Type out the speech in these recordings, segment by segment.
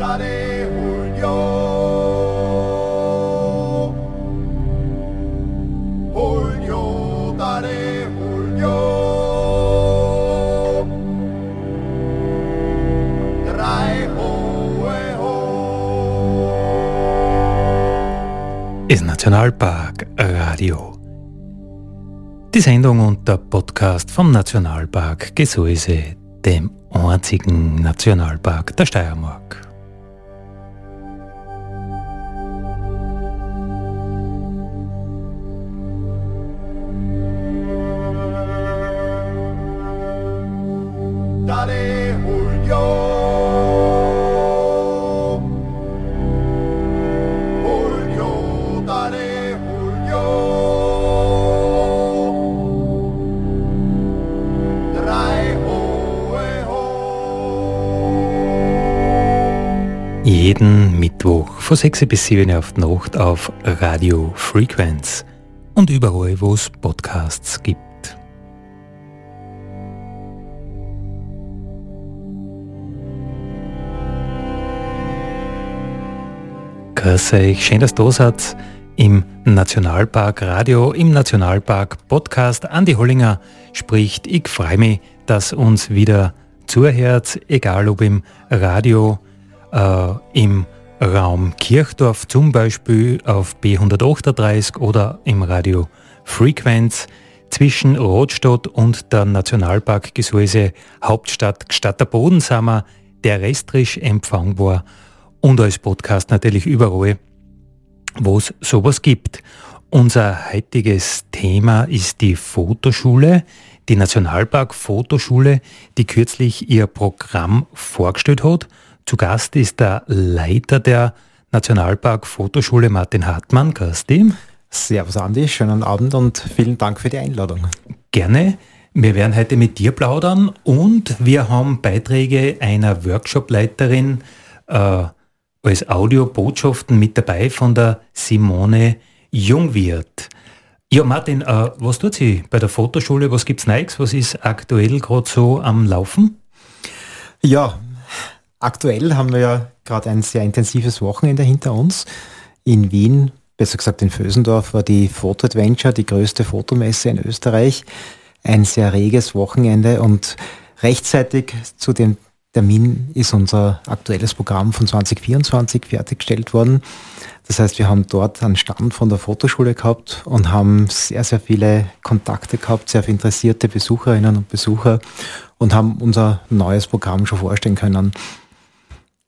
Dare Julio. Julio, dare Julio. Drei hohe ho. ist Nationalpark Radio. Die Sendung und der Podcast vom Nationalpark Gesäuse, dem einzigen Nationalpark der Steiermark. Von 6 bis 7 auf die Nacht auf Radio Frequenz und überall, wo es Podcasts gibt. Grüß euch, schön, dass du da seid im Nationalpark Radio, im Nationalpark Podcast. Andi Hollinger spricht. Ich freue mich, dass uns wieder zuhört, egal ob im Radio, äh, im Raum Kirchdorf zum Beispiel auf B138 oder im Radio Frequenz zwischen Rotstadt und der Nationalpark Gesäuse Hauptstadt Stadt der Bodensammer der restrisch empfangbar und als Podcast natürlich überall, wo es sowas gibt. Unser heutiges Thema ist die Fotoschule, die Nationalpark Fotoschule, die kürzlich ihr Programm vorgestellt hat. Zu Gast ist der Leiter der Nationalpark Fotoschule Martin Hartmann. Dich. Servus Andi, schönen Abend und vielen Dank für die Einladung. Gerne. Wir werden heute mit dir plaudern und wir haben Beiträge einer Workshopleiterin äh, als Audiobotschaften mit dabei von der Simone Jungwirth. Ja, Martin, äh, was tut sie bei der Fotoschule? Was gibt's Neues? Was ist aktuell gerade so am Laufen? Ja, aktuell haben wir ja gerade ein sehr intensives Wochenende hinter uns. In Wien, besser gesagt in Vösendorf, war die Photo Adventure, die größte Fotomesse in Österreich. Ein sehr reges Wochenende und rechtzeitig zu dem Termin ist unser aktuelles Programm von 2024 fertiggestellt worden. Das heißt, wir haben dort einen Stand von der Fotoschule gehabt und haben sehr, sehr viele Kontakte gehabt, sehr viele interessierte Besucherinnen und Besucher und haben unser neues Programm schon vorstellen können.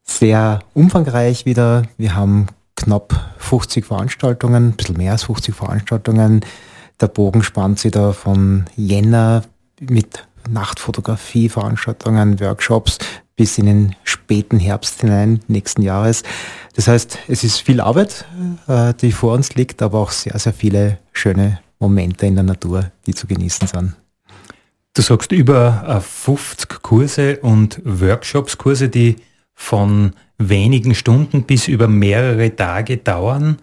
Sehr umfangreich wieder. Wir haben knapp 50 Veranstaltungen, ein bisschen mehr als 50 Veranstaltungen. Der Bogen spannt sich da von Jänner mit Nachtfotografie, Veranstaltungen, Workshops bis in den späten Herbst hinein nächsten Jahres. Das heißt, es ist viel Arbeit, äh, die vor uns liegt, aber auch sehr, sehr viele schöne Momente in der Natur, die zu genießen sind. Du sagst über äh, 50 Kurse und Workshops, Kurse, die von wenigen Stunden bis über mehrere Tage dauern.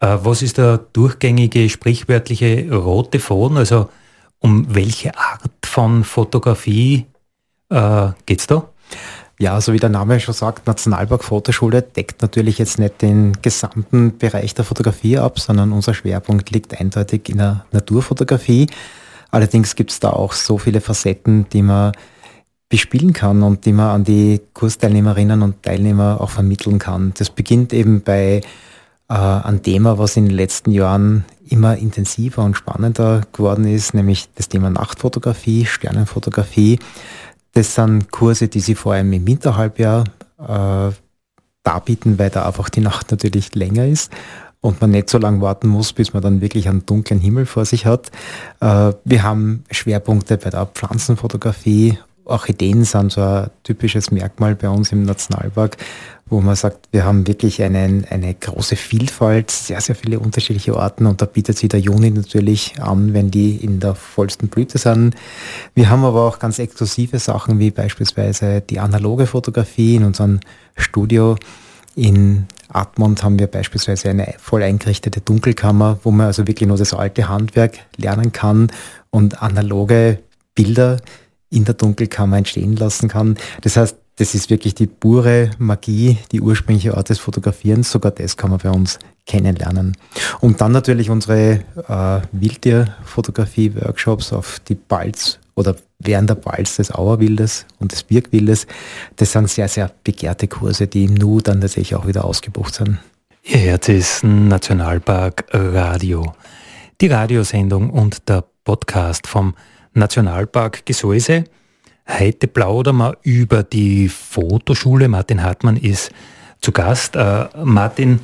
Äh, Was ist der durchgängige, sprichwörtliche rote Faden? Also um welche Art von Fotografie äh, geht es da? Ja, so wie der Name schon sagt, Nationalpark Fotoschule deckt natürlich jetzt nicht den gesamten Bereich der Fotografie ab, sondern unser Schwerpunkt liegt eindeutig in der Naturfotografie. Allerdings gibt es da auch so viele Facetten, die man bespielen kann und die man an die Kursteilnehmerinnen und Teilnehmer auch vermitteln kann. Das beginnt eben bei äh, ein Thema, was in den letzten Jahren immer intensiver und spannender geworden ist, nämlich das Thema Nachtfotografie, Sternenfotografie. Das sind Kurse, die sie vor allem im Winterhalbjahr äh, darbieten, weil da einfach die Nacht natürlich länger ist und man nicht so lange warten muss, bis man dann wirklich einen dunklen Himmel vor sich hat. Äh, wir haben Schwerpunkte bei der Pflanzenfotografie. Orchideen sind so ein typisches Merkmal bei uns im Nationalpark, wo man sagt, wir haben wirklich einen, eine große Vielfalt, sehr, sehr viele unterschiedliche Arten und da bietet sich der Juni natürlich an, wenn die in der vollsten Blüte sind. Wir haben aber auch ganz exklusive Sachen wie beispielsweise die analoge Fotografie in unserem Studio. In Atmund haben wir beispielsweise eine voll eingerichtete Dunkelkammer, wo man also wirklich nur das alte Handwerk lernen kann und analoge Bilder in der Dunkelkammer entstehen lassen kann. Das heißt, das ist wirklich die pure Magie, die ursprüngliche Art des Fotografierens. Sogar das kann man bei uns kennenlernen. Und dann natürlich unsere äh, Wildtierfotografie-Workshops auf die Balz oder während der Balz des Auerwildes und des Birkwildes. Das sind sehr, sehr begehrte Kurse, die im Nu dann tatsächlich auch wieder ausgebucht sind. Ihr hört es Nationalpark Radio. Die Radiosendung und der Podcast vom Nationalpark Gesäuse. Heute plaudern wir über die Fotoschule. Martin Hartmann ist zu Gast. Äh, Martin,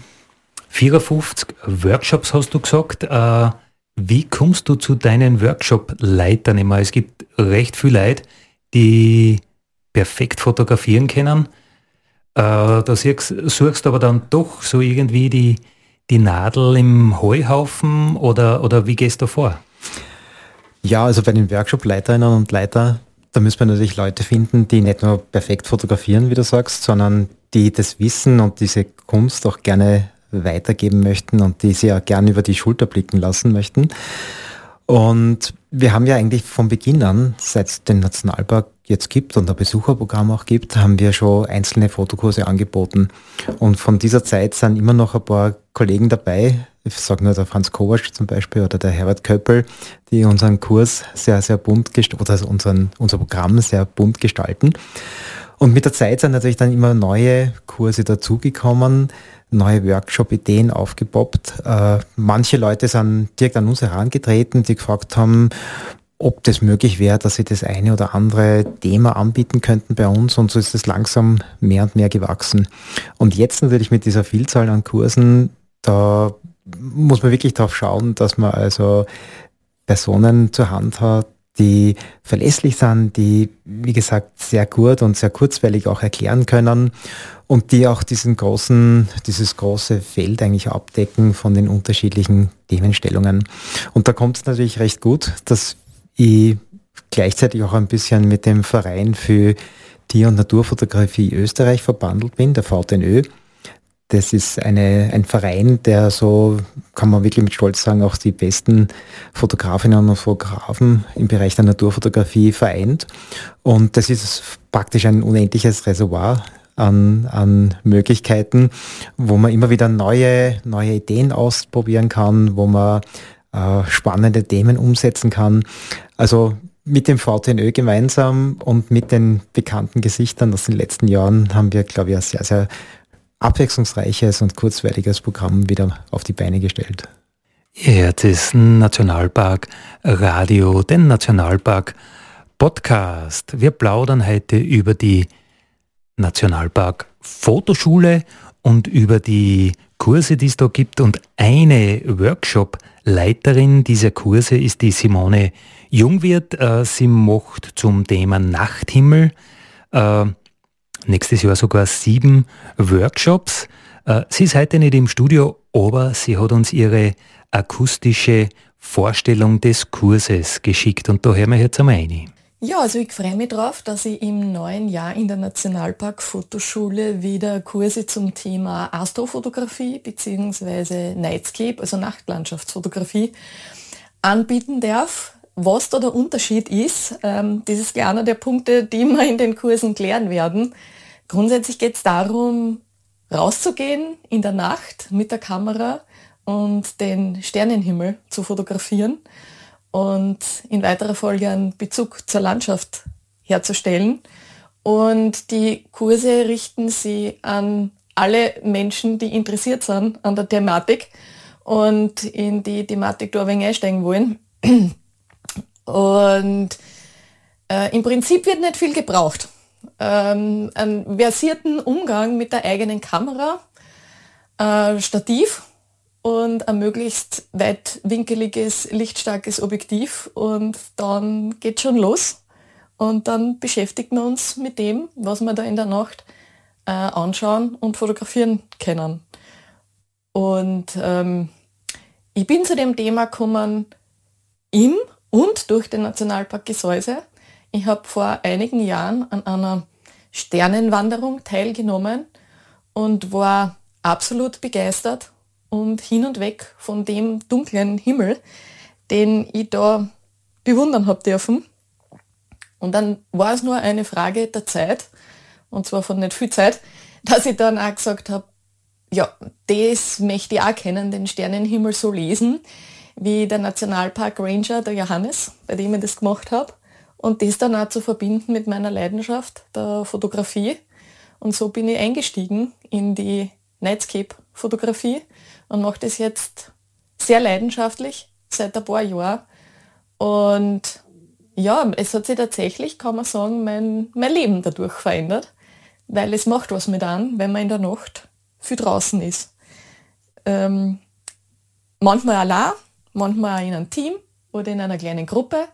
54 Workshops hast du gesagt. Äh, wie kommst du zu deinen Workshop-Leitern immer? Es gibt recht viele Leute, die perfekt fotografieren können. Äh, da suchst, suchst aber dann doch so irgendwie die, die Nadel im Heuhaufen oder, oder wie gehst du vor? Ja, also bei den Workshop-Leiterinnen und Leiter da müssen wir natürlich Leute finden, die nicht nur perfekt fotografieren, wie du sagst, sondern die das Wissen und diese Kunst auch gerne weitergeben möchten und die sie auch gerne über die Schulter blicken lassen möchten. Und wir haben ja eigentlich von Beginn an, seit es den Nationalpark jetzt gibt und ein Besucherprogramm auch gibt, haben wir schon einzelne Fotokurse angeboten. Und von dieser Zeit sind immer noch ein paar Kollegen dabei, ich sage nur der Franz Kovac zum Beispiel oder der Herbert Köppel, die unseren Kurs sehr, sehr bunt gestalten, oder unseren, unser Programm sehr bunt gestalten. Und mit der Zeit sind natürlich dann immer neue Kurse dazugekommen, neue Workshop-Ideen aufgepoppt. Äh, manche Leute sind direkt an uns herangetreten, die gefragt haben, ob das möglich wäre, dass sie das eine oder andere Thema anbieten könnten bei uns und so ist es langsam mehr und mehr gewachsen. Und jetzt natürlich mit dieser Vielzahl an Kursen, da muss man wirklich darauf schauen, dass man also Personen zur Hand hat, die verlässlich sind, die, wie gesagt, sehr gut und sehr kurzweilig auch erklären können und die auch diesen großen, dieses große Feld eigentlich abdecken von den unterschiedlichen Themenstellungen. Und da kommt es natürlich recht gut, dass ich gleichzeitig auch ein bisschen mit dem Verein für Tier- und Naturfotografie Österreich verbandelt bin, der VTNÖ. Das ist eine, ein Verein, der so, kann man wirklich mit Stolz sagen, auch die besten Fotografinnen und Fotografen im Bereich der Naturfotografie vereint. Und das ist praktisch ein unendliches Reservoir an, an Möglichkeiten, wo man immer wieder neue, neue Ideen ausprobieren kann, wo man äh, spannende Themen umsetzen kann. Also mit dem VTNÖ gemeinsam und mit den bekannten Gesichtern aus den letzten Jahren haben wir, glaube ich, ein sehr, sehr abwechslungsreiches und kurzweiliges Programm wieder auf die Beine gestellt. Es Nationalpark Radio, den Nationalpark Podcast. Wir plaudern heute über die Nationalpark Fotoschule und über die Kurse, die es da gibt. Und eine Workshop-Leiterin dieser Kurse ist die Simone Jungwirth. Äh, sie macht zum Thema Nachthimmel äh, nächstes Jahr sogar sieben Workshops. Äh, sie ist heute nicht im Studio, aber sie hat uns ihre akustische Vorstellung des Kurses geschickt und da hören wir jetzt einmal rein. Ja, also ich freue mich drauf, dass ich im neuen Jahr in der Nationalpark Fotoschule wieder Kurse zum Thema Astrofotografie bzw. Nightscape, also Nachtlandschaftsfotografie, anbieten darf. Was da der Unterschied ist, ähm, das ist einer der Punkte, die wir in den Kursen klären werden. Grundsätzlich geht es darum, rauszugehen in der Nacht mit der Kamera und den Sternenhimmel zu fotografieren und in weiterer Folge einen Bezug zur Landschaft herzustellen. Und die Kurse richten sie an alle Menschen, die interessiert sind an der Thematik und in die Thematik da einsteigen wollen. Und äh, im Prinzip wird nicht viel gebraucht. Ähm, einen versierten Umgang mit der eigenen Kamera, äh, Stativ und ein möglichst weitwinkeliges, lichtstarkes Objektiv und dann geht schon los. Und dann beschäftigen wir uns mit dem, was wir da in der Nacht äh, anschauen und fotografieren können. Und ähm, ich bin zu dem Thema gekommen im und durch den Nationalpark Gesäuse. Ich habe vor einigen Jahren an einer Sternenwanderung teilgenommen und war absolut begeistert und hin und weg von dem dunklen Himmel, den ich da bewundern habe dürfen. Und dann war es nur eine Frage der Zeit, und zwar von nicht viel Zeit, dass ich dann auch gesagt habe, ja, das möchte ich auch kennen, den Sternenhimmel so lesen, wie der Nationalpark Ranger, der Johannes, bei dem ich das gemacht habe. Und das dann auch zu verbinden mit meiner Leidenschaft, der Fotografie. Und so bin ich eingestiegen in die Nightscape-Fotografie und mache das jetzt sehr leidenschaftlich seit ein paar Jahren. Und ja, es hat sich tatsächlich, kann man sagen, mein, mein Leben dadurch verändert, weil es macht was mit an, wenn man in der Nacht viel draußen ist. Ähm, manchmal allein, manchmal auch in einem Team oder in einer kleinen Gruppe.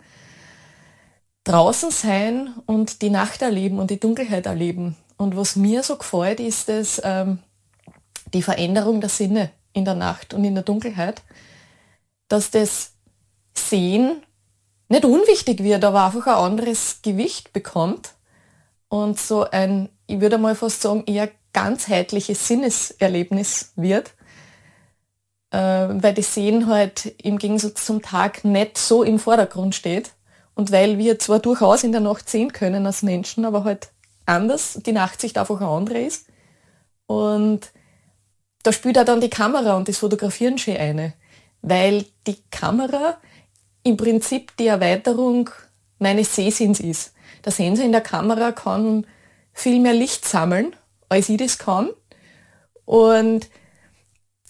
Draußen sein und die Nacht erleben und die Dunkelheit erleben. Und was mir so gefällt, ist es ähm, die Veränderung der Sinne in der Nacht und in der Dunkelheit, dass das Sehen nicht unwichtig wird, aber einfach ein anderes Gewicht bekommt und so ein, ich würde mal fast sagen, eher ganzheitliches Sinneserlebnis wird, äh, weil das Sehen halt im Gegensatz zum Tag nicht so im Vordergrund steht und weil wir zwar durchaus in der Nacht sehen können als Menschen, aber halt anders, die Nachtsicht einfach eine andere ist und da spielt auch dann die Kamera und das Fotografieren schon eine, weil die Kamera im Prinzip die Erweiterung meines Sehsinns ist. Der Sensor in der Kamera kann viel mehr Licht sammeln, als ich das kann. Und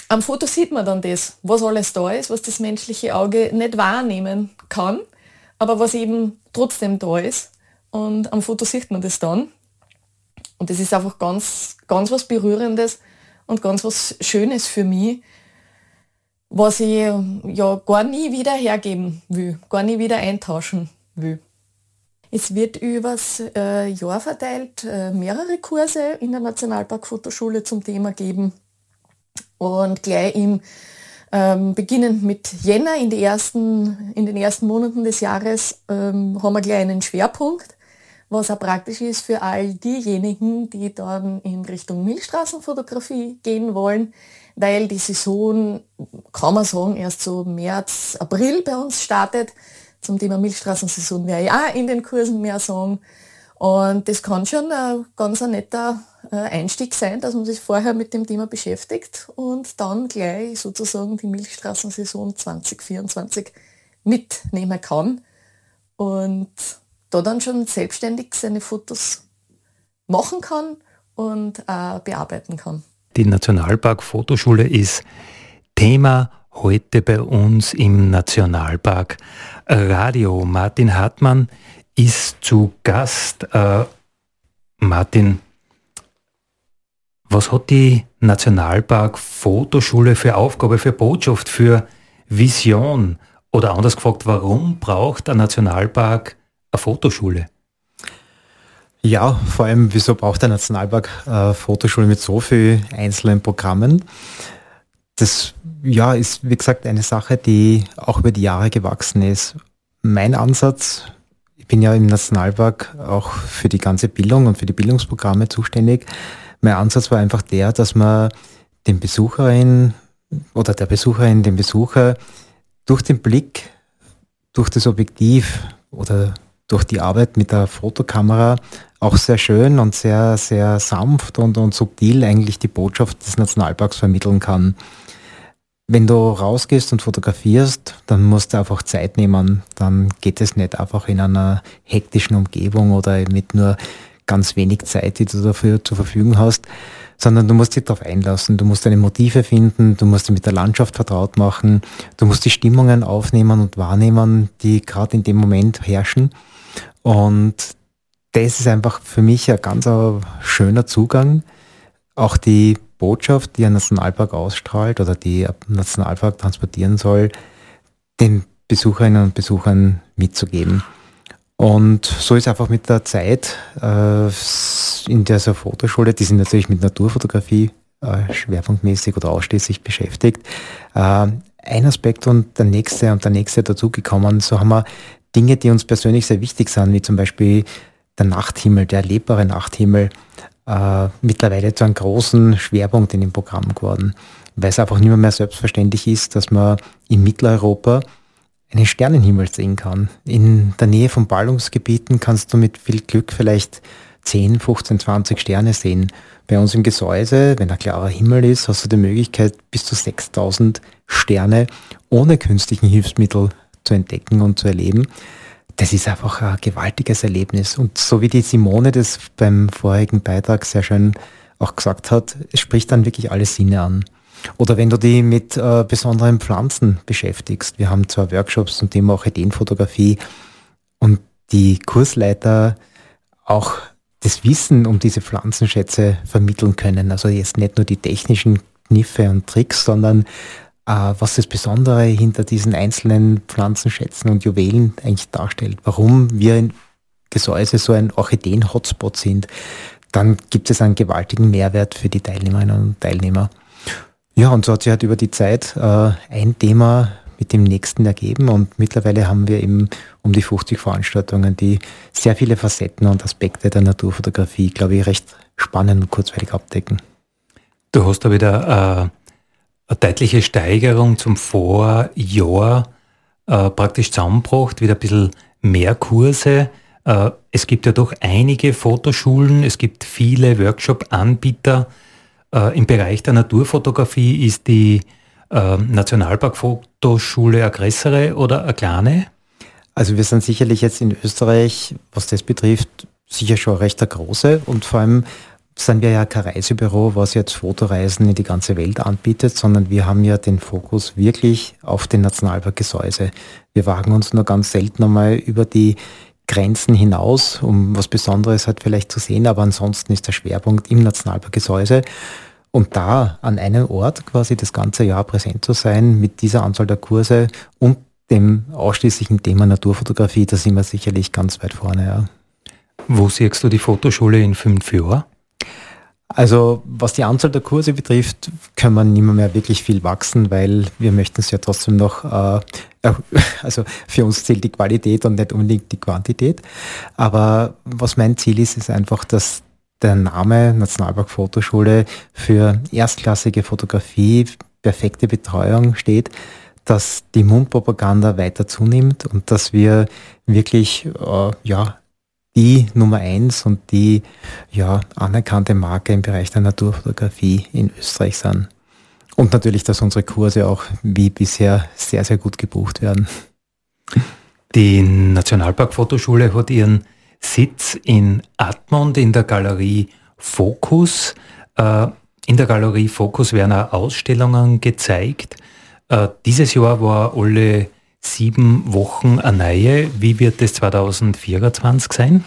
am Foto sieht man dann das, was alles da ist, was das menschliche Auge nicht wahrnehmen kann, aber was eben trotzdem da ist. Und am Foto sieht man das dann. Und das ist einfach ganz, ganz was Berührendes und ganz was Schönes für mich, was ich ja gar nie wieder hergeben will, gar nie wieder eintauschen will. Es wird übers äh, Jahr verteilt äh, mehrere Kurse in der Nationalpark-Fotoschule zum Thema geben. Und gleich im ähm, beginnend mit Jänner in, die ersten, in den ersten Monaten des Jahres ähm, haben wir gleich einen Schwerpunkt, was auch praktisch ist für all diejenigen, die dann in Richtung Milchstraßenfotografie gehen wollen, weil die Saison, kann man sagen, erst so März, April bei uns startet. Zum Thema Milchstraßensaison ich auch in den Kursen mehr sagen. Und das kann schon ein ganz ein netter Einstieg sein, dass man sich vorher mit dem Thema beschäftigt und dann gleich sozusagen die Milchstraßensaison 2024 mitnehmen kann und da dann schon selbstständig seine Fotos machen kann und äh, bearbeiten kann. Die Nationalpark Fotoschule ist Thema heute bei uns im Nationalpark Radio. Martin Hartmann ist zu Gast. Äh, Martin, was hat die Nationalpark Fotoschule für Aufgabe, für Botschaft, für Vision? Oder anders gefragt, warum braucht der Nationalpark eine Fotoschule? Ja, vor allem, wieso braucht der Nationalpark äh, Fotoschule mit so vielen einzelnen Programmen? Das ja, ist, wie gesagt, eine Sache, die auch über die Jahre gewachsen ist. Mein Ansatz, ich bin ja im Nationalpark auch für die ganze Bildung und für die Bildungsprogramme zuständig. Mein Ansatz war einfach der, dass man den Besucherin oder der Besucherin, den Besucher durch den Blick, durch das Objektiv oder durch die Arbeit mit der Fotokamera auch sehr schön und sehr, sehr sanft und, und subtil eigentlich die Botschaft des Nationalparks vermitteln kann. Wenn du rausgehst und fotografierst, dann musst du einfach Zeit nehmen. Dann geht es nicht einfach in einer hektischen Umgebung oder mit nur ganz wenig Zeit, die du dafür zur Verfügung hast, sondern du musst dich darauf einlassen. Du musst deine Motive finden, du musst dich mit der Landschaft vertraut machen, du musst die Stimmungen aufnehmen und wahrnehmen, die gerade in dem Moment herrschen. Und das ist einfach für mich ein ganz schöner Zugang. Auch die Botschaft, die ein Nationalpark ausstrahlt oder die ein Nationalpark transportieren soll, den Besucherinnen und Besuchern mitzugeben. Und so ist einfach mit der Zeit äh, in dieser Fotoschule, die sind natürlich mit Naturfotografie äh, schwerpunktmäßig oder ausschließlich beschäftigt, äh, ein Aspekt und der nächste und der nächste dazugekommen. So haben wir Dinge, die uns persönlich sehr wichtig sind, wie zum Beispiel der Nachthimmel, der erlebbare Nachthimmel, äh, mittlerweile zu einem großen Schwerpunkt in dem Programm geworden, weil es einfach nicht mehr, mehr selbstverständlich ist, dass man in Mitteleuropa einen Sternenhimmel sehen kann. In der Nähe von Ballungsgebieten kannst du mit viel Glück vielleicht 10, 15, 20 Sterne sehen. Bei uns im Gesäuse, wenn ein klarer Himmel ist, hast du die Möglichkeit, bis zu 6000 Sterne ohne künstlichen Hilfsmittel zu entdecken und zu erleben. Das ist einfach ein gewaltiges Erlebnis. Und so wie die Simone das beim vorigen Beitrag sehr schön auch gesagt hat, es spricht dann wirklich alle Sinne an. Oder wenn du die mit äh, besonderen Pflanzen beschäftigst. Wir haben zwar Workshops zum Thema Orchideenfotografie und die Kursleiter auch das Wissen um diese Pflanzenschätze vermitteln können. Also jetzt nicht nur die technischen Kniffe und Tricks, sondern äh, was das Besondere hinter diesen einzelnen Pflanzenschätzen und Juwelen eigentlich darstellt. Warum wir in Gesäuse so ein Orchideen-Hotspot sind. Dann gibt es einen gewaltigen Mehrwert für die Teilnehmerinnen und Teilnehmer. Ja, und so hat sich halt über die Zeit äh, ein Thema mit dem nächsten ergeben und mittlerweile haben wir eben um die 50 Veranstaltungen, die sehr viele Facetten und Aspekte der Naturfotografie, glaube ich, recht spannend und kurzweilig abdecken. Du hast da wieder äh, eine deutliche Steigerung zum Vorjahr äh, praktisch zusammengebracht, wieder ein bisschen mehr Kurse. Äh, es gibt ja doch einige Fotoschulen, es gibt viele Workshop-Anbieter. Äh, Im Bereich der Naturfotografie ist die äh, Nationalparkfotoschule eine größere oder eine kleine? Also wir sind sicherlich jetzt in Österreich, was das betrifft, sicher schon recht eine große und vor allem sind wir ja kein Reisebüro, was jetzt Fotoreisen in die ganze Welt anbietet, sondern wir haben ja den Fokus wirklich auf den Nationalpark Gesäuse. Wir wagen uns nur ganz selten einmal über die Grenzen hinaus, um was Besonderes halt vielleicht zu sehen, aber ansonsten ist der Schwerpunkt im Nationalpark Gesäuse. Und da an einem Ort quasi das ganze Jahr präsent zu sein mit dieser Anzahl der Kurse und dem ausschließlichen Thema Naturfotografie, da sind wir sicherlich ganz weit vorne. Ja. Wo siehst du die Fotoschule in fünf Jahren? Also was die Anzahl der Kurse betrifft, kann man nicht mehr wirklich viel wachsen, weil wir möchten es ja trotzdem noch, äh, also für uns zählt die Qualität und nicht unbedingt die Quantität. Aber was mein Ziel ist, ist einfach, dass der Name Nationalpark Fotoschule für erstklassige Fotografie, perfekte Betreuung steht, dass die Mundpropaganda weiter zunimmt und dass wir wirklich äh, ja, die Nummer eins und die ja, anerkannte Marke im Bereich der Naturfotografie in Österreich sind. Und natürlich, dass unsere Kurse auch wie bisher sehr, sehr gut gebucht werden. Die Nationalpark-Fotoschule hat ihren Sitz in Admont in der Galerie Focus. Äh, in der Galerie Focus werden auch Ausstellungen gezeigt. Äh, dieses Jahr war alle sieben Wochen eine neue. Wie wird es 2024 sein?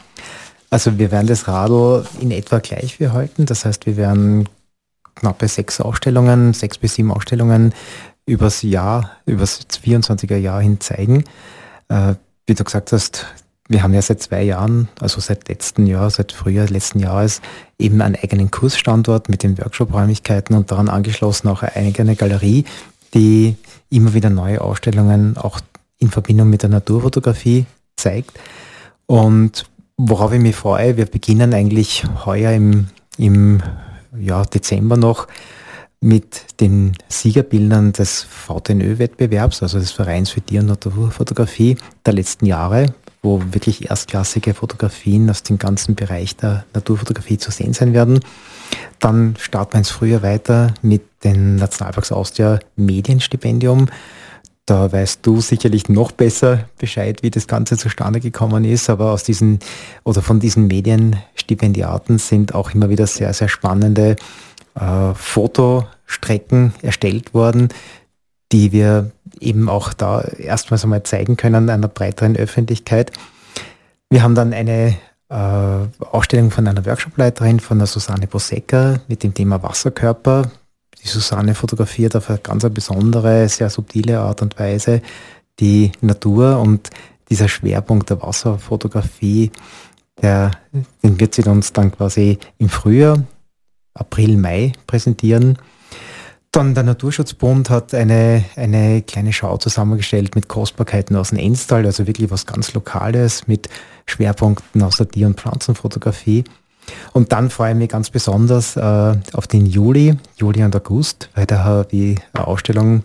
Also wir werden das Radl in etwa gleich wie halten. Das heißt, wir werden knappe sechs Ausstellungen, sechs bis sieben Ausstellungen übers Jahr, übers 24er Jahr hin zeigen. Äh, wie du gesagt hast, wir haben ja seit zwei Jahren, also seit letzten Jahr, seit Frühjahr letzten Jahres, eben einen eigenen Kursstandort mit den Workshop-Räumlichkeiten und daran angeschlossen auch eine eigene Galerie, die immer wieder neue Ausstellungen auch in Verbindung mit der Naturfotografie zeigt. Und worauf ich mich freue, wir beginnen eigentlich heuer im, im ja, Dezember noch mit den Siegerbildern des VTNÖ-Wettbewerbs, also des Vereins für Tier- und Naturfotografie der letzten Jahre, wo wirklich erstklassige Fotografien aus dem ganzen Bereich der Naturfotografie zu sehen sein werden. Dann starten wir ins Frühjahr weiter mit dem Nationalparks Austria Medienstipendium. Da weißt du sicherlich noch besser Bescheid, wie das Ganze zustande gekommen ist, aber aus diesen oder von diesen Medienstipendiaten sind auch immer wieder sehr, sehr spannende äh, Fotostrecken erstellt worden, die wir eben auch da erstmals einmal zeigen können einer breiteren Öffentlichkeit. Wir haben dann eine äh, Ausstellung von einer Workshopleiterin, von der Susanne Bosecker mit dem Thema Wasserkörper. Die Susanne fotografiert auf eine ganz besondere, sehr subtile Art und Weise die Natur und dieser Schwerpunkt der Wasserfotografie, der, den wird sie uns dann quasi im Frühjahr, April, Mai präsentieren. Dann der Naturschutzbund hat eine, eine kleine Schau zusammengestellt mit Kostbarkeiten aus dem Enstal, also wirklich was ganz Lokales mit Schwerpunkten aus der Tier- und Pflanzenfotografie. Und dann freue ich mich ganz besonders äh, auf den Juli, Juli und August, weil da habe ich eine Ausstellung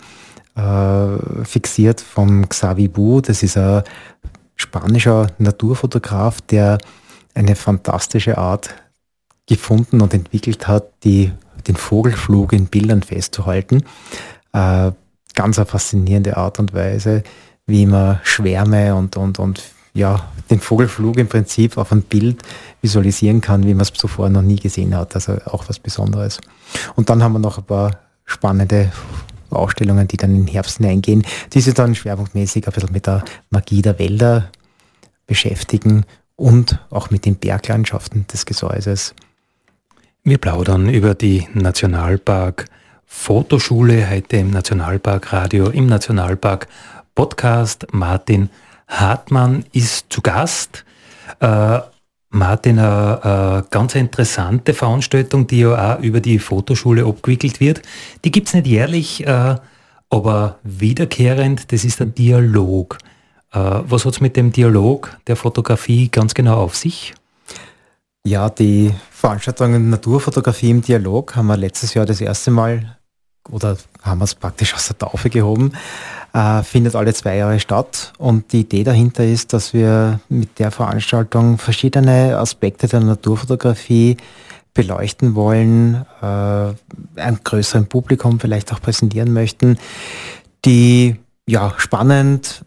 äh, fixiert vom Xavi Bu. Das ist ein spanischer Naturfotograf, der eine fantastische Art gefunden und entwickelt hat, die, den Vogelflug in Bildern festzuhalten. Äh, ganz eine faszinierende Art und Weise, wie man Schwärme und, und, und ja, den Vogelflug im Prinzip auf ein Bild visualisieren kann, wie man es zuvor noch nie gesehen hat. Also auch was Besonderes. Und dann haben wir noch ein paar spannende Ausstellungen, die dann in den Herbst hineingehen, die sich dann schwerpunktmäßig ein bisschen mit der Magie der Wälder beschäftigen und auch mit den Berglandschaften des Gesäuses. Wir plaudern über die Nationalpark Fotoschule heute im Nationalpark Radio, im Nationalpark Podcast. Martin Hartmann ist zu Gast. Äh, Martin, eine, eine, ganz interessante Veranstaltung, die ja auch über die Fotoschule abgewickelt wird. Die gibt es nicht jährlich, äh, aber wiederkehrend, das ist ein Dialog. Äh, was hat es mit dem Dialog der Fotografie ganz genau auf sich? Ja, die Veranstaltung Naturfotografie im Dialog haben wir letztes Jahr das erste Mal oder haben wir es praktisch aus der Taufe gehoben äh, findet alle zwei Jahre statt. Und die Idee dahinter ist, dass wir mit der Veranstaltung verschiedene Aspekte der Naturfotografie beleuchten wollen, äh, einem größeren Publikum vielleicht auch präsentieren möchten, die ja spannend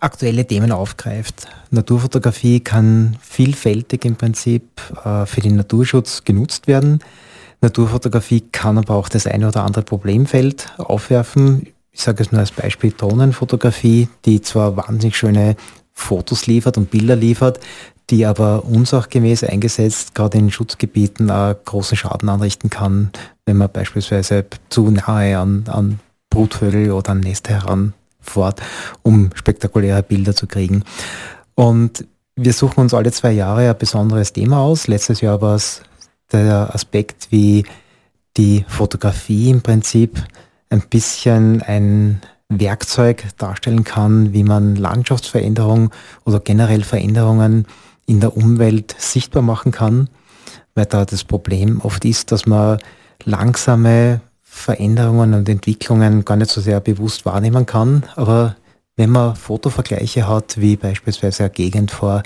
aktuelle Themen aufgreift. Naturfotografie kann vielfältig im Prinzip äh, für den Naturschutz genutzt werden. Naturfotografie kann aber auch das eine oder andere Problemfeld aufwerfen, ich sage es nur als Beispiel Drohnenfotografie, die zwar wahnsinnig schöne Fotos liefert und Bilder liefert, die aber unsachgemäß eingesetzt, gerade in Schutzgebieten auch großen Schaden anrichten kann, wenn man beispielsweise zu nahe an, an Brutvögel oder an Nester heranfährt, um spektakuläre Bilder zu kriegen. Und wir suchen uns alle zwei Jahre ein besonderes Thema aus. Letztes Jahr war es der Aspekt, wie die Fotografie im Prinzip ein bisschen ein Werkzeug darstellen kann, wie man Landschaftsveränderungen oder generell Veränderungen in der Umwelt sichtbar machen kann, weil da das Problem oft ist, dass man langsame Veränderungen und Entwicklungen gar nicht so sehr bewusst wahrnehmen kann. Aber wenn man Fotovergleiche hat, wie beispielsweise eine Gegend vor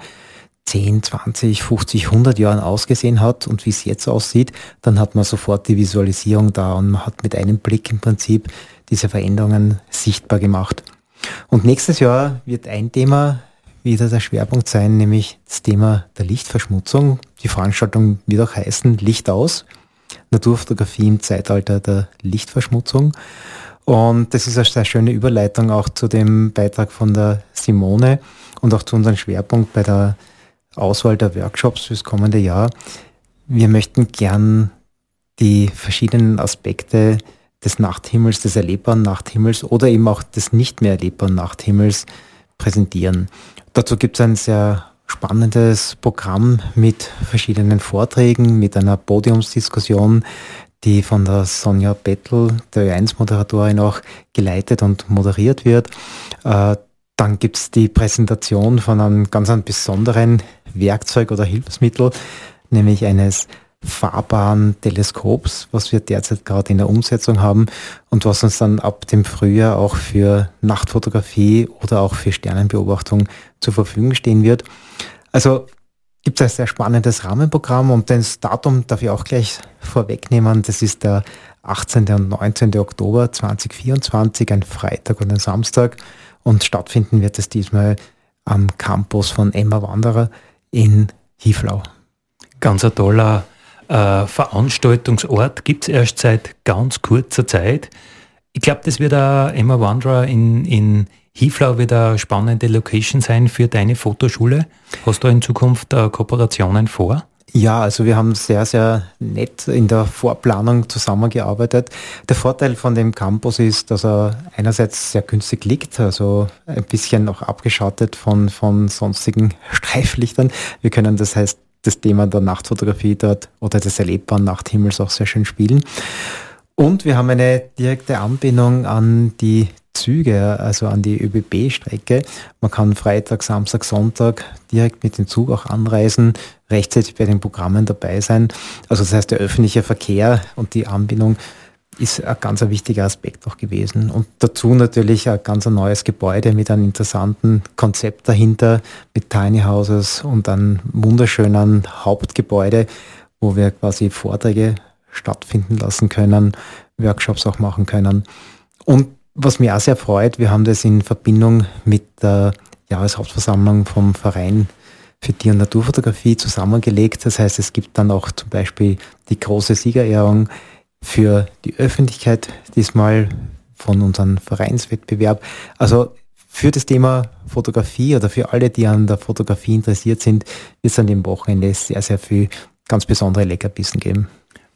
10, 20, 50, 100 Jahren ausgesehen hat und wie es jetzt aussieht, dann hat man sofort die Visualisierung da und man hat mit einem Blick im Prinzip diese Veränderungen sichtbar gemacht. Und nächstes Jahr wird ein Thema wieder der Schwerpunkt sein, nämlich das Thema der Lichtverschmutzung. Die Veranstaltung wird auch heißen Licht aus, Naturfotografie im Zeitalter der Lichtverschmutzung. Und das ist eine sehr schöne Überleitung auch zu dem Beitrag von der Simone und auch zu unserem Schwerpunkt bei der Auswahl der Workshops fürs kommende Jahr. Wir möchten gern die verschiedenen Aspekte des Nachthimmels, des erlebbaren Nachthimmels oder eben auch des nicht mehr erlebbaren Nachthimmels präsentieren. Dazu gibt es ein sehr spannendes Programm mit verschiedenen Vorträgen, mit einer Podiumsdiskussion, die von der Sonja Bettel, der Ö1-Moderatorin, auch geleitet und moderiert wird. Äh, dann gibt es die Präsentation von einem ganz einem besonderen Werkzeug oder Hilfsmittel, nämlich eines fahrbaren Teleskops, was wir derzeit gerade in der Umsetzung haben und was uns dann ab dem Frühjahr auch für Nachtfotografie oder auch für Sternenbeobachtung zur Verfügung stehen wird. Also gibt es ein sehr spannendes Rahmenprogramm und das Datum darf ich auch gleich vorwegnehmen. Das ist der 18. und 19. Oktober 2024, ein Freitag und ein Samstag. Und stattfinden wird es diesmal am Campus von Emma Wanderer in Hieflau. Ganz ein toller äh, Veranstaltungsort, gibt es erst seit ganz kurzer Zeit. Ich glaube, das wird auch Emma Wanderer in, in Hieflau wird eine spannende Location sein für deine Fotoschule. Hast du in Zukunft äh, Kooperationen vor? Ja, also wir haben sehr, sehr nett in der Vorplanung zusammengearbeitet. Der Vorteil von dem Campus ist, dass er einerseits sehr günstig liegt, also ein bisschen noch abgeschattet von, von sonstigen Streiflichtern. Wir können das heißt das Thema der Nachtfotografie dort oder des erlebbaren Nachthimmels auch sehr schön spielen. Und wir haben eine direkte Anbindung an die Züge, also an die ÖBB-Strecke. Man kann Freitag, Samstag, Sonntag direkt mit dem Zug auch anreisen, rechtzeitig bei den Programmen dabei sein. Also das heißt, der öffentliche Verkehr und die Anbindung ist ein ganz wichtiger Aspekt auch gewesen. Und dazu natürlich ein ganz neues Gebäude mit einem interessanten Konzept dahinter, mit Tiny Houses und einem wunderschönen Hauptgebäude, wo wir quasi Vorträge stattfinden lassen können, Workshops auch machen können. Und was mich auch sehr freut, wir haben das in Verbindung mit der Jahreshauptversammlung vom Verein für Tier- und Naturfotografie zusammengelegt. Das heißt, es gibt dann auch zum Beispiel die große Siegerehrung für die Öffentlichkeit, diesmal von unserem Vereinswettbewerb. Also für das Thema Fotografie oder für alle, die an der Fotografie interessiert sind, wird es an dem Wochenende sehr, sehr viel ganz besondere Leckerbissen geben.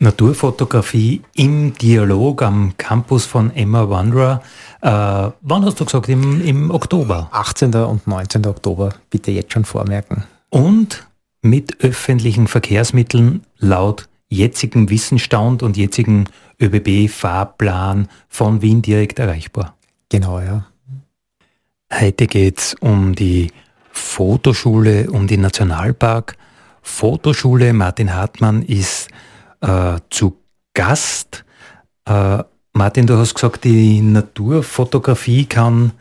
Naturfotografie im Dialog am Campus von Emma Wanderer. Äh, wann hast du gesagt? Im, Im Oktober? 18. und 19. Oktober. Bitte jetzt schon vormerken. Und mit öffentlichen Verkehrsmitteln laut jetzigem Wissensstand und jetzigen ÖBB-Fahrplan von Wien direkt erreichbar. Genau, ja. Heute geht es um die Fotoschule, um den Nationalpark. Fotoschule Martin Hartmann ist äh, zu Gast. Äh, Martin, du hast gesagt, die Naturfotografie kann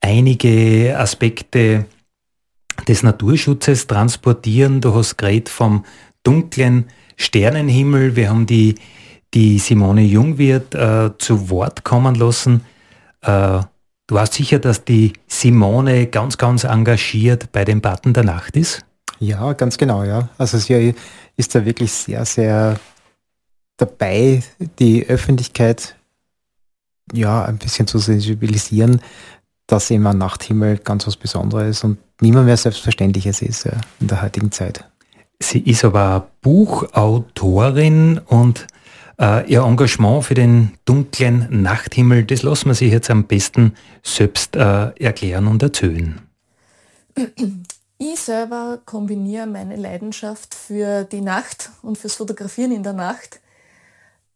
einige Aspekte des Naturschutzes transportieren. Du hast geredet vom dunklen Sternenhimmel. Wir haben die, die Simone Jungwirth äh, zu Wort kommen lassen. Äh, du warst sicher, dass die Simone ganz, ganz engagiert bei dem Button der Nacht ist? Ja, ganz genau, ja. Also sie ist da wirklich sehr, sehr dabei, die Öffentlichkeit ja ein bisschen zu sensibilisieren, dass eben ein Nachthimmel ganz was Besonderes und niemand mehr Selbstverständliches ist ja, in der heutigen Zeit. Sie ist aber Buchautorin und äh, ihr Engagement für den dunklen Nachthimmel, das lassen wir sich jetzt am besten selbst äh, erklären und erzählen. Ich selber kombiniere meine Leidenschaft für die Nacht und fürs Fotografieren in der Nacht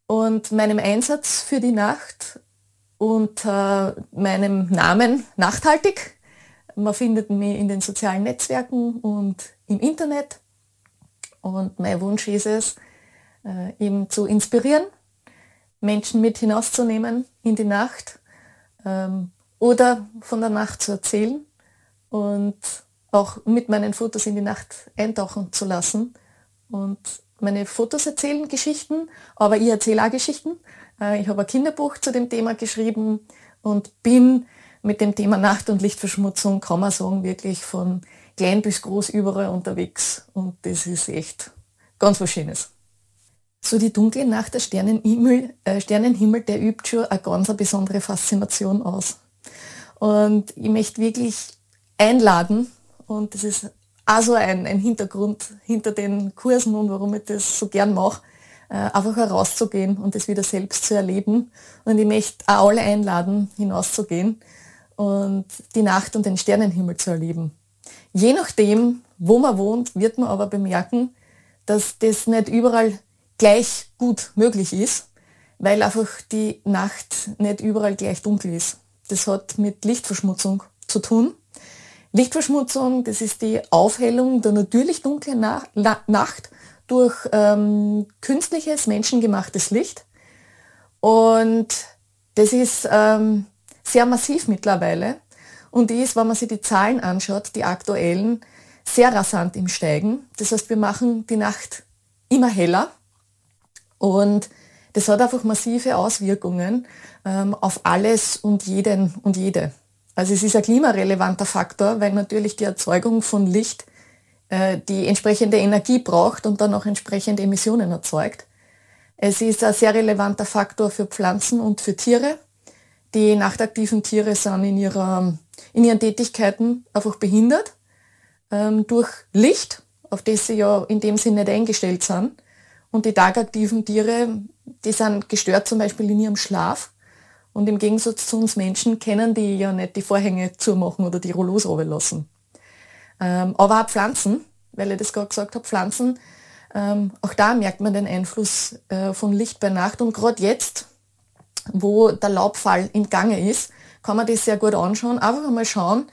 und meinem Einsatz für die Nacht unter meinem Namen Nachthaltig. Man findet mich in den sozialen Netzwerken und im Internet. Und mein Wunsch ist es, äh, eben zu inspirieren, Menschen mit hinauszunehmen in die Nacht ähm, oder von der Nacht zu erzählen und auch mit meinen Fotos in die Nacht eintauchen zu lassen. Und meine Fotos erzählen Geschichten, aber ich erzähle auch Geschichten. Äh, ich habe ein Kinderbuch zu dem Thema geschrieben und bin mit dem Thema Nacht- und Lichtverschmutzung, kann man sagen, wirklich von klein bis groß überall unterwegs. Und das ist echt ganz was Schönes. So die dunkle Nacht der Sternenhimmel, äh, Sternenhimmel, der übt schon eine ganz besondere Faszination aus. Und ich möchte wirklich einladen, und das ist also ein, ein Hintergrund hinter den Kursen und warum ich das so gern mache, äh, einfach herauszugehen und das wieder selbst zu erleben. Und ich möchte auch alle einladen, hinauszugehen und die Nacht und den Sternenhimmel zu erleben. Je nachdem, wo man wohnt, wird man aber bemerken, dass das nicht überall gleich gut möglich ist, weil einfach die Nacht nicht überall gleich dunkel ist. Das hat mit Lichtverschmutzung zu tun. Lichtverschmutzung, das ist die Aufhellung der natürlich dunklen Na Na Nacht durch ähm, künstliches, menschengemachtes Licht. Und das ist ähm, sehr massiv mittlerweile und ist, wenn man sich die Zahlen anschaut, die aktuellen, sehr rasant im Steigen. Das heißt, wir machen die Nacht immer heller und das hat einfach massive Auswirkungen ähm, auf alles und jeden und jede. Also es ist ein klimarelevanter Faktor, weil natürlich die Erzeugung von Licht äh, die entsprechende Energie braucht und dann auch entsprechende Emissionen erzeugt. Es ist ein sehr relevanter Faktor für Pflanzen und für Tiere. Die nachtaktiven Tiere sind in, ihrer, in ihren Tätigkeiten einfach behindert ähm, durch Licht, auf das sie ja in dem Sinne nicht eingestellt sind. Und die tagaktiven Tiere, die sind gestört zum Beispiel in ihrem Schlaf und im Gegensatz zu uns Menschen kennen die ja nicht die Vorhänge zumachen oder die Rollos lassen. Ähm, aber auch Pflanzen, weil ich das gerade gesagt habe, Pflanzen, ähm, auch da merkt man den Einfluss äh, von Licht bei Nacht. Und gerade jetzt, wo der Laubfall im Gange ist, kann man das sehr gut anschauen. Einfach einmal schauen,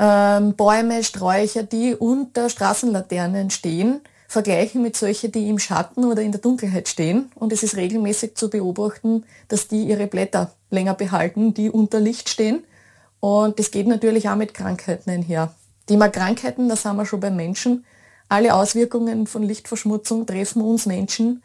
ähm, Bäume, Sträucher, die unter Straßenlaternen stehen, vergleichen mit solchen, die im Schatten oder in der Dunkelheit stehen. Und es ist regelmäßig zu beobachten, dass die ihre Blätter länger behalten, die unter Licht stehen. Und das geht natürlich auch mit Krankheiten einher. Thema Krankheiten, da sind wir schon beim Menschen. Alle Auswirkungen von Lichtverschmutzung treffen uns Menschen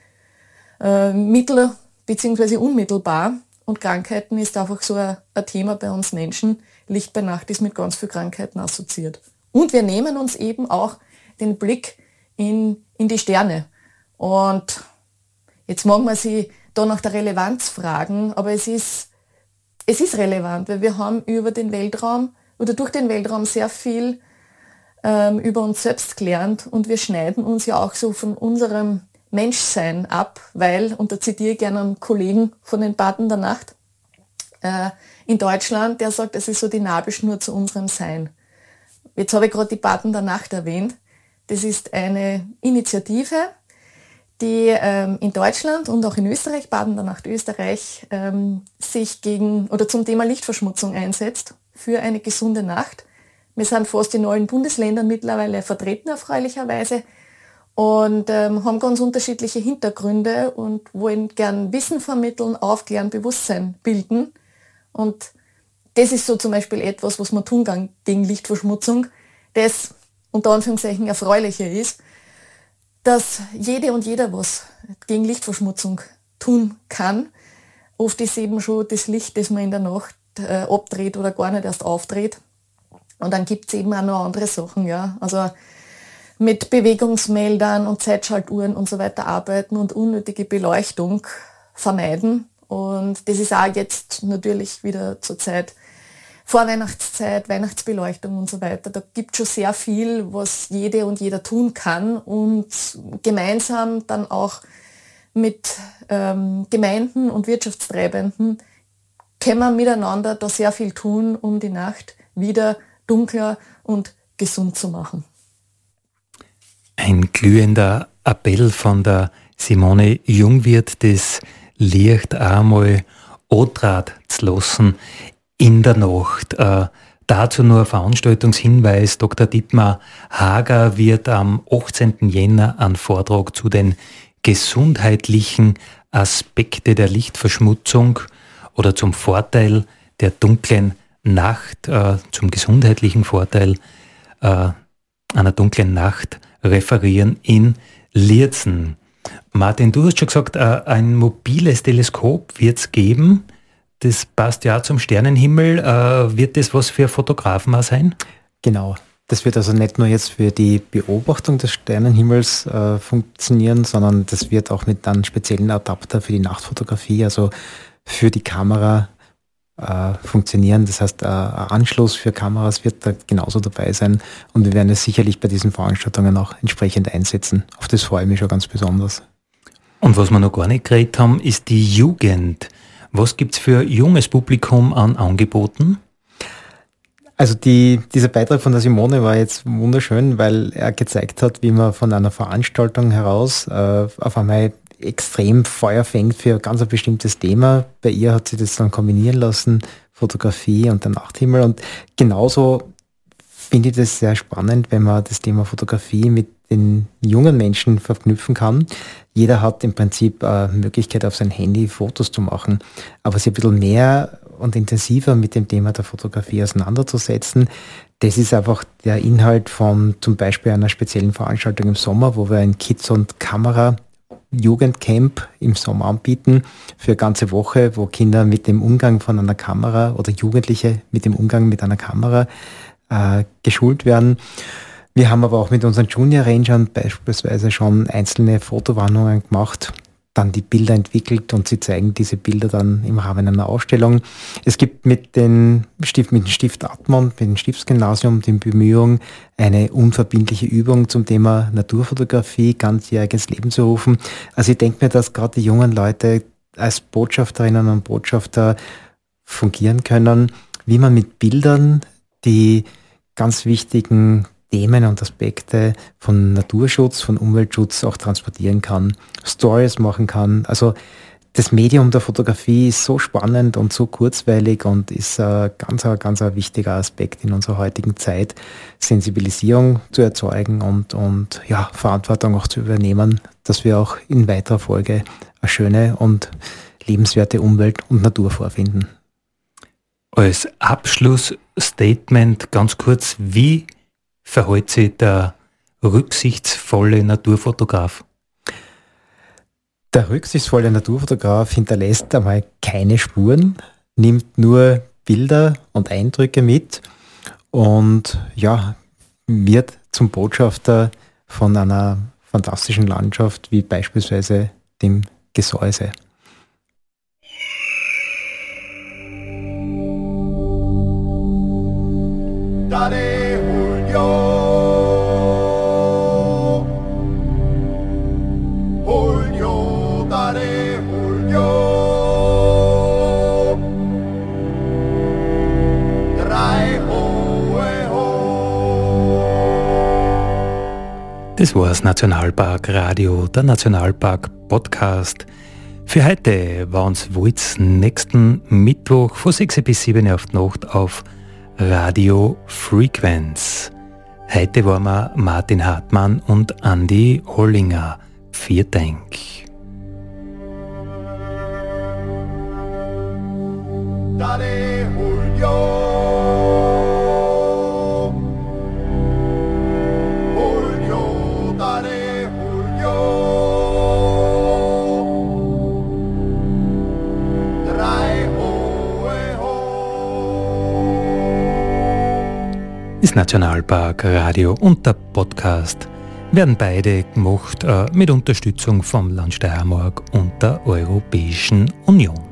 äh, mittel- bzw. unmittelbar. Und Krankheiten ist einfach so ein, ein Thema bei uns Menschen. Licht bei Nacht ist mit ganz vielen Krankheiten assoziiert. Und wir nehmen uns eben auch den Blick in, in die Sterne. Und jetzt mag man sich da nach der Relevanz fragen, aber es ist, es ist relevant, weil wir haben über den Weltraum oder durch den Weltraum sehr viel ähm, über uns selbst gelernt und wir schneiden uns ja auch so von unserem Menschsein ab, weil, und da zitiere ich gerne einen Kollegen von den Paten der Nacht, äh, in Deutschland, der sagt, es ist so die Nabelschnur zu unserem Sein. Jetzt habe ich gerade die Paten der Nacht erwähnt. Das ist eine Initiative, die ähm, in Deutschland und auch in Österreich, Baden der Nacht Österreich, ähm, sich gegen oder zum Thema Lichtverschmutzung einsetzt für eine gesunde Nacht. Wir sind fast in allen Bundesländern mittlerweile vertreten, erfreulicherweise, und ähm, haben ganz unterschiedliche Hintergründe und wollen gern Wissen vermitteln, aufklären, Bewusstsein bilden. Und das ist so zum Beispiel etwas, was man tun kann gegen Lichtverschmutzung, das unter Anführungszeichen erfreulicher ist, dass jede und jeder was gegen Lichtverschmutzung tun kann. Oft ist eben schon das Licht, das man in der Nacht äh, abdreht oder gar nicht erst aufdreht. Und dann gibt es eben auch noch andere Sachen, ja. Also mit Bewegungsmeldern und Zeitschaltuhren und so weiter arbeiten und unnötige Beleuchtung vermeiden. Und das ist auch jetzt natürlich wieder zur Zeit Vorweihnachtszeit, Weihnachtsbeleuchtung und so weiter. Da gibt es schon sehr viel, was jede und jeder tun kann und gemeinsam dann auch mit ähm, Gemeinden und Wirtschaftstreibenden können wir miteinander da sehr viel tun, um die Nacht wieder dunkler und gesund zu machen. Ein glühender Appell von der Simone Jungwirth, das Licht einmal Otrat zu lassen in der Nacht. Äh, dazu nur Veranstaltungshinweis. Dr. Dietmar Hager wird am 18. Jänner einen Vortrag zu den gesundheitlichen Aspekte der Lichtverschmutzung oder zum Vorteil der dunklen Nacht, äh, zum gesundheitlichen Vorteil äh, einer dunklen Nacht referieren in Lierzen. Martin, du hast schon gesagt, äh, ein mobiles Teleskop wird es geben. Das passt ja zum Sternenhimmel. Äh, wird das was für Fotografen auch sein? Genau. Das wird also nicht nur jetzt für die Beobachtung des Sternenhimmels äh, funktionieren, sondern das wird auch mit einem speziellen Adapter für die Nachtfotografie, also für die Kamera äh, funktionieren. Das heißt, äh, ein Anschluss für Kameras wird da genauso dabei sein und wir werden es sicherlich bei diesen Veranstaltungen auch entsprechend einsetzen. Auf das freue ich mich schon ganz besonders. Und was wir noch gar nicht geredet haben, ist die Jugend. Was gibt es für junges Publikum an Angeboten? Also die, dieser Beitrag von der Simone war jetzt wunderschön, weil er gezeigt hat, wie man von einer Veranstaltung heraus äh, auf einmal extrem Feuer fängt für ganz ein bestimmtes Thema. Bei ihr hat sie das dann kombinieren lassen, Fotografie und der Nachthimmel. Und genauso finde ich das sehr spannend, wenn man das Thema Fotografie mit den jungen Menschen verknüpfen kann. Jeder hat im Prinzip eine Möglichkeit, auf sein Handy Fotos zu machen, aber sich ein bisschen mehr und intensiver mit dem Thema der Fotografie auseinanderzusetzen. Das ist einfach der Inhalt von zum Beispiel einer speziellen Veranstaltung im Sommer, wo wir ein Kids und Kamera Jugendcamp im Sommer anbieten für eine ganze Woche, wo Kinder mit dem Umgang von einer Kamera oder Jugendliche mit dem Umgang mit einer Kamera äh, geschult werden. Wir haben aber auch mit unseren Junior Rangern beispielsweise schon einzelne Fotowarnungen gemacht, dann die Bilder entwickelt und sie zeigen diese Bilder dann im Rahmen einer Ausstellung. Es gibt mit, den Stift, mit dem Stift Atmon, mit dem Stiftsgymnasium, die Bemühung, eine unverbindliche Übung zum Thema Naturfotografie ganzjähriges Leben zu rufen. Also ich denke mir, dass gerade die jungen Leute als Botschafterinnen und Botschafter fungieren können, wie man mit Bildern die ganz wichtigen Themen und Aspekte von Naturschutz, von Umweltschutz auch transportieren kann, Stories machen kann. Also das Medium der Fotografie ist so spannend und so kurzweilig und ist ein ganz, ganz ein wichtiger Aspekt in unserer heutigen Zeit, Sensibilisierung zu erzeugen und, und ja, Verantwortung auch zu übernehmen, dass wir auch in weiterer Folge eine schöne und lebenswerte Umwelt und Natur vorfinden. Als Abschlussstatement ganz kurz, wie verhält sich der rücksichtsvolle Naturfotograf? Der rücksichtsvolle Naturfotograf hinterlässt einmal keine Spuren, nimmt nur Bilder und Eindrücke mit und ja, wird zum Botschafter von einer fantastischen Landschaft wie beispielsweise dem Gesäuse. Dare Julio. Julio, ho. Das war das Nationalpark Radio, der Nationalpark Podcast. Für heute war uns Witz nächsten Mittwoch von 6 bis 7 auf die Nacht auf Radio Frequenz. Heute waren wir Martin Hartmann und Andy Hollinger. Vier Dank. Dare Julio. Das Nationalpark Radio und der Podcast werden beide gemacht äh, mit Unterstützung vom Land Steiermark und der Europäischen Union.